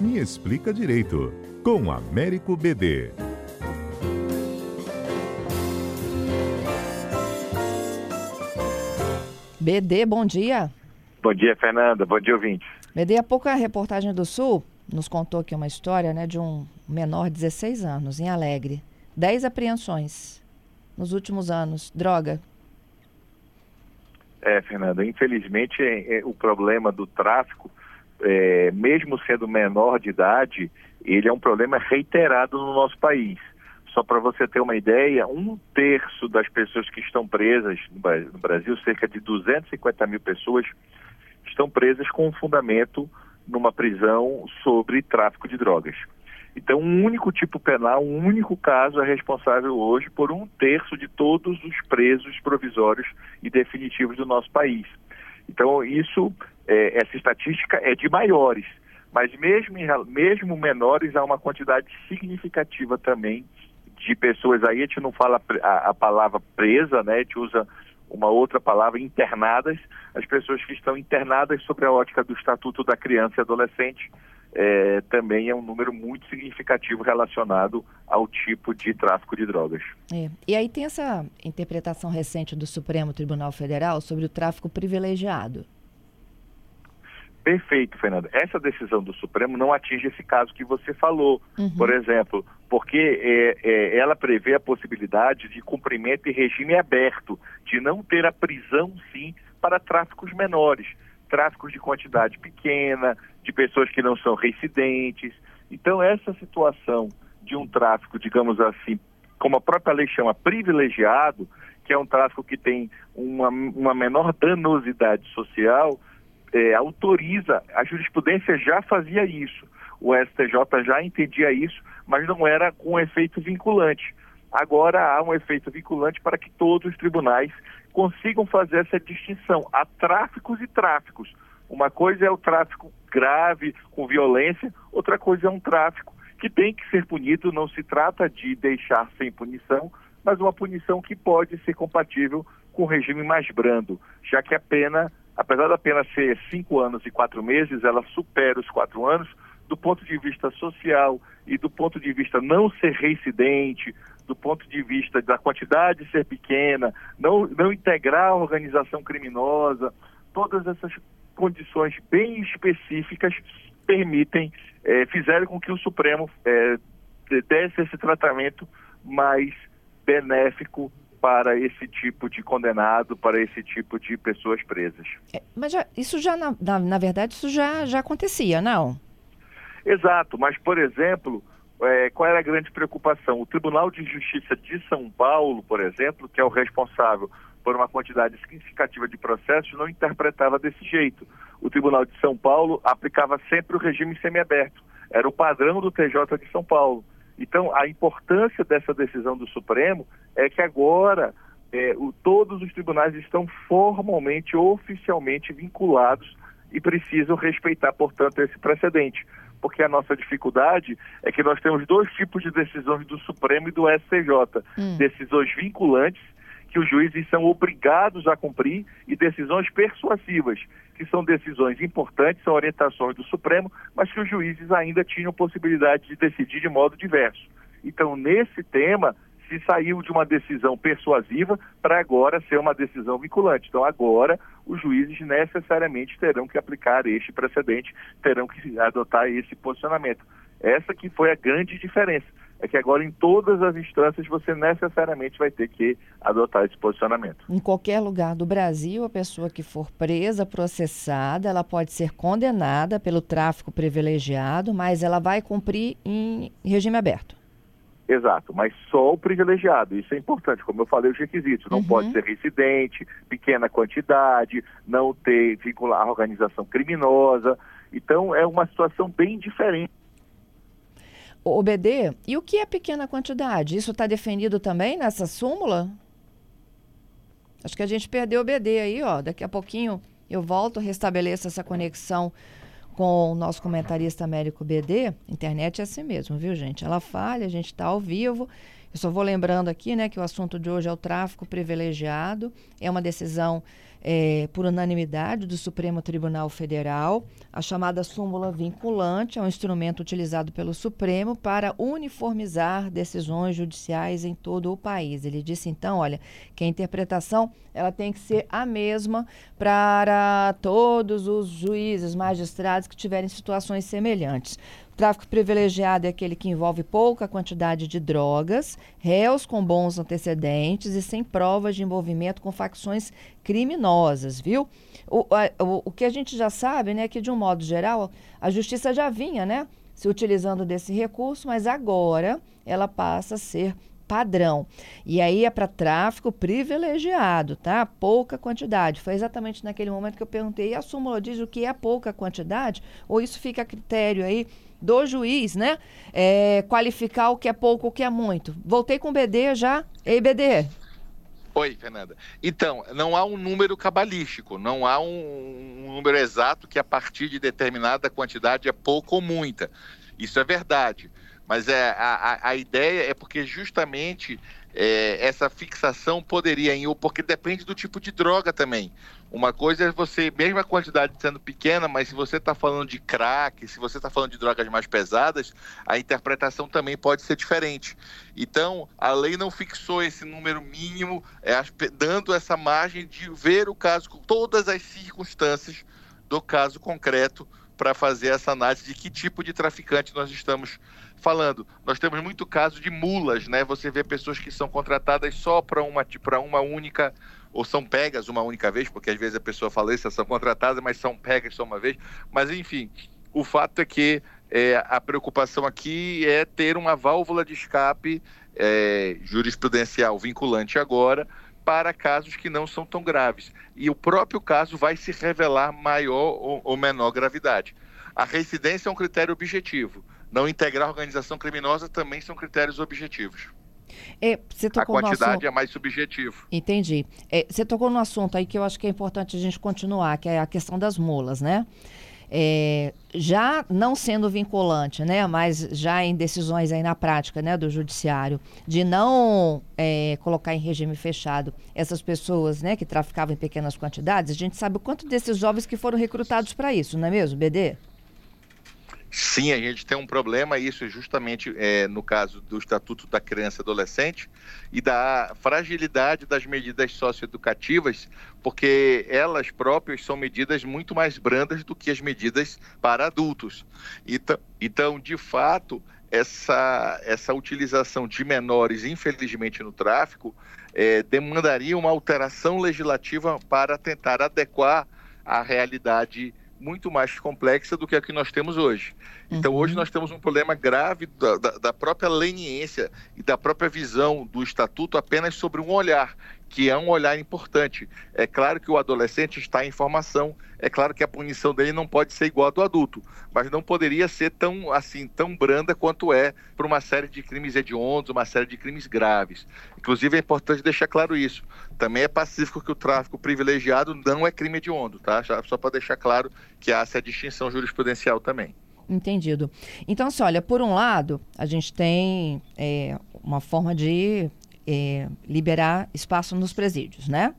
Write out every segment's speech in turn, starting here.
Me Explica Direito, com Américo BD. BD, bom dia. Bom dia, Fernanda. Bom dia, ouvintes. BD, há pouco a reportagem do Sul nos contou aqui uma história né, de um menor de 16 anos, em Alegre. 10 apreensões nos últimos anos. Droga. É, Fernanda, infelizmente é, é, o problema do tráfico, é, mesmo sendo menor de idade, ele é um problema reiterado no nosso país. Só para você ter uma ideia, um terço das pessoas que estão presas no Brasil, cerca de 250 mil pessoas, estão presas com fundamento numa prisão sobre tráfico de drogas. Então, um único tipo penal, um único caso é responsável hoje por um terço de todos os presos provisórios e definitivos do nosso país. Então, isso, é, essa estatística é de maiores, mas mesmo, mesmo menores há uma quantidade significativa também de pessoas aí, a gente não fala a, a palavra presa, né? A gente usa uma outra palavra, internadas, as pessoas que estão internadas sobre a ótica do Estatuto da Criança e Adolescente, é, também é um número muito significativo relacionado ao tipo de tráfico de drogas. É. E aí tem essa interpretação recente do Supremo Tribunal Federal sobre o tráfico privilegiado. Perfeito, Fernanda. Essa decisão do Supremo não atinge esse caso que você falou, uhum. por exemplo, porque é, é, ela prevê a possibilidade de cumprimento em regime aberto, de não ter a prisão, sim, para tráficos menores, tráficos de quantidade pequena, de pessoas que não são residentes. Então, essa situação de um tráfico, digamos assim, como a própria lei chama, privilegiado, que é um tráfico que tem uma, uma menor danosidade social, é, autoriza, a jurisprudência já fazia isso, o STJ já entendia isso, mas não era com efeito vinculante. Agora há um efeito vinculante para que todos os tribunais consigam fazer essa distinção. Há tráficos e tráficos. Uma coisa é o tráfico grave, com violência, outra coisa é um tráfico que tem que ser punido, não se trata de deixar sem punição, mas uma punição que pode ser compatível com o regime mais brando, já que a pena apesar da pena ser cinco anos e quatro meses, ela supera os quatro anos do ponto de vista social e do ponto de vista não ser reincidente, do ponto de vista da quantidade ser pequena, não, não integrar a organização criminosa, todas essas condições bem específicas permitem, é, fizeram com que o Supremo é, desse esse tratamento mais benéfico para esse tipo de condenado, para esse tipo de pessoas presas. É, mas já, isso já, na, na, na, verdade, isso já, já acontecia, não? Exato, mas, por exemplo, é, qual era a grande preocupação? O Tribunal de Justiça de São Paulo, por exemplo, que é o responsável por uma quantidade significativa de processos, não interpretava desse jeito. O Tribunal de São Paulo aplicava sempre o regime semiaberto. Era o padrão do TJ de São Paulo. Então, a importância dessa decisão do Supremo é que agora é, o, todos os tribunais estão formalmente, oficialmente vinculados e precisam respeitar, portanto, esse precedente. Porque a nossa dificuldade é que nós temos dois tipos de decisões do Supremo e do STJ: hum. decisões vinculantes que os juízes são obrigados a cumprir e decisões persuasivas, que são decisões importantes, são orientações do Supremo, mas que os juízes ainda tinham possibilidade de decidir de modo diverso. Então, nesse tema, se saiu de uma decisão persuasiva para agora ser uma decisão vinculante. Então, agora, os juízes necessariamente terão que aplicar este precedente, terão que adotar esse posicionamento. Essa que foi a grande diferença é que agora em todas as instâncias você necessariamente vai ter que adotar esse posicionamento. Em qualquer lugar do Brasil, a pessoa que for presa, processada, ela pode ser condenada pelo tráfico privilegiado, mas ela vai cumprir em regime aberto. Exato, mas só o privilegiado, isso é importante, como eu falei, os requisitos, não uhum. pode ser residente, pequena quantidade, não ter vincular a organização criminosa, então é uma situação bem diferente o BD, e o que é pequena quantidade? Isso está definido também nessa súmula? Acho que a gente perdeu o BD aí, ó. Daqui a pouquinho eu volto, restabeleço essa conexão com o nosso comentarista Américo BD. Internet é assim mesmo, viu, gente? Ela falha, a gente está ao vivo. Eu só vou lembrando aqui, né, que o assunto de hoje é o tráfico privilegiado. É uma decisão é, por unanimidade do Supremo Tribunal Federal. A chamada súmula vinculante é um instrumento utilizado pelo Supremo para uniformizar decisões judiciais em todo o país. Ele disse então, olha, que a interpretação ela tem que ser a mesma para todos os juízes, magistrados que tiverem situações semelhantes. Tráfico privilegiado é aquele que envolve pouca quantidade de drogas, réus com bons antecedentes e sem provas de envolvimento com facções criminosas, viu? O, o, o que a gente já sabe, né, é que de um modo geral, a justiça já vinha, né, se utilizando desse recurso, mas agora ela passa a ser padrão. E aí é para tráfico privilegiado, tá? Pouca quantidade. Foi exatamente naquele momento que eu perguntei, e a súmula diz o que é pouca quantidade? Ou isso fica a critério aí do juiz, né? É, qualificar o que é pouco, o que é muito. Voltei com o BD já. Ei, BD. Oi, Fernanda. Então, não há um número cabalístico, não há um, um número exato que a partir de determinada quantidade é pouco ou muita. Isso é verdade. Mas é, a, a ideia é porque justamente é, essa fixação poderia, porque depende do tipo de droga também. Uma coisa é você, mesmo a quantidade sendo pequena, mas se você está falando de crack, se você está falando de drogas mais pesadas, a interpretação também pode ser diferente. Então, a lei não fixou esse número mínimo, é, dando essa margem de ver o caso com todas as circunstâncias do caso concreto para fazer essa análise de que tipo de traficante nós estamos falando. Nós temos muito caso de mulas, né? Você vê pessoas que são contratadas só para uma, para uma única ou são pegas uma única vez, porque às vezes a pessoa fala isso, são contratadas, mas são pegas só uma vez. Mas enfim, o fato é que é, a preocupação aqui é ter uma válvula de escape é, jurisprudencial vinculante agora para casos que não são tão graves. E o próprio caso vai se revelar maior ou, ou menor gravidade. A residência é um critério objetivo. Não integrar a organização criminosa também são critérios objetivos. É, a quantidade assunto... é mais subjetivo. Entendi. É, você tocou no assunto aí que eu acho que é importante a gente continuar, que é a questão das mulas, né? É, já não sendo vinculante, né, mas já em decisões aí na prática, né, do judiciário, de não é, colocar em regime fechado essas pessoas, né, que traficavam em pequenas quantidades, a gente sabe o quanto desses jovens que foram recrutados para isso, não é mesmo, BD? Sim, a gente tem um problema, isso justamente é, no caso do Estatuto da Criança e Adolescente e da fragilidade das medidas socioeducativas, porque elas próprias são medidas muito mais brandas do que as medidas para adultos. Então, então de fato, essa, essa utilização de menores, infelizmente, no tráfico, é, demandaria uma alteração legislativa para tentar adequar a realidade muito mais complexa do que a que nós temos hoje. Então, hoje uhum. nós temos um problema grave da, da, da, própria leniência e da própria visão do estatuto apenas sobre um olhar que é um olhar importante. É claro que o adolescente está em formação, é claro que a punição dele não pode ser igual à do adulto, mas não poderia ser tão assim tão branda quanto é para uma série de crimes hediondos, uma série de crimes graves. Inclusive é importante deixar claro isso. Também é pacífico que o tráfico privilegiado não é crime hediondo, tá? Só para deixar claro que há essa distinção jurisprudencial também. Entendido. Então, assim, olha, por um lado, a gente tem é, uma forma de é, liberar espaço nos presídios, né?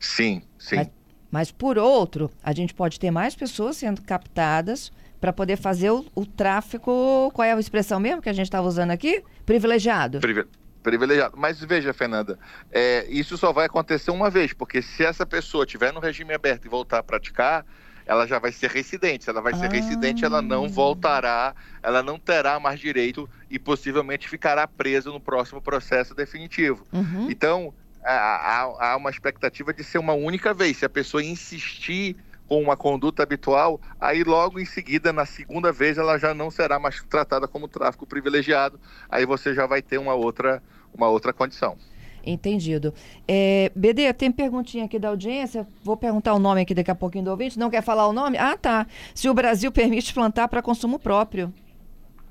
Sim, sim. Mas, mas, por outro, a gente pode ter mais pessoas sendo captadas para poder fazer o, o, tráfico. Qual é a expressão mesmo que a gente estava usando aqui? Privilegiado. Privi privilegiado. Mas veja, Fernanda, é, isso só vai acontecer uma vez, porque se essa pessoa estiver no regime aberto e voltar a praticar, ela já vai ser residente. Se ela vai ser ah. residente, ela não voltará, ela não terá mais direito e possivelmente ficará presa no próximo processo definitivo. Uhum. Então, há, há uma expectativa de ser uma única vez. Se a pessoa insistir com uma conduta habitual, aí logo em seguida, na segunda vez, ela já não será mais tratada como tráfico privilegiado. Aí você já vai ter uma outra, uma outra condição. Entendido. É, BD, tem perguntinha aqui da audiência. Vou perguntar o nome aqui daqui a pouquinho do ouvinte. Não quer falar o nome? Ah, tá. Se o Brasil permite plantar para consumo próprio.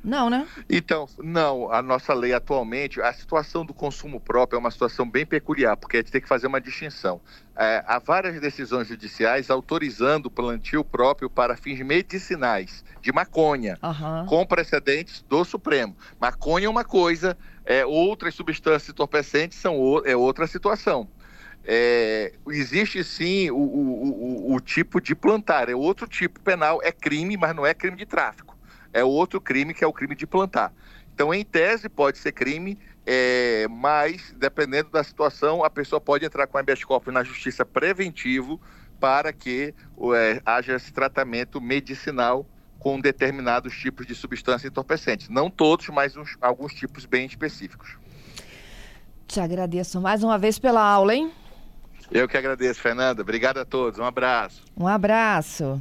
Não, né? Então, não. A nossa lei atualmente, a situação do consumo próprio é uma situação bem peculiar, porque a gente tem que fazer uma distinção. É, há várias decisões judiciais autorizando o plantio próprio para fins medicinais de maconha, uhum. com precedentes do Supremo. Maconha é uma coisa, é, outras substâncias entorpecentes são é outra situação. é, existe sim o, o, o, o, tipo de plantar, é outro tipo penal, é crime, mas não é crime de tráfico. É outro crime que é o crime de plantar. Então, em tese, pode ser crime, é, mas, dependendo da situação, a pessoa pode entrar com habeas corpus na justiça preventivo para que é, haja esse tratamento medicinal com determinados tipos de substâncias entorpecentes. Não todos, mas uns, alguns tipos bem específicos. Te agradeço mais uma vez pela aula, hein? Eu que agradeço, Fernanda. Obrigado a todos. Um abraço. Um abraço.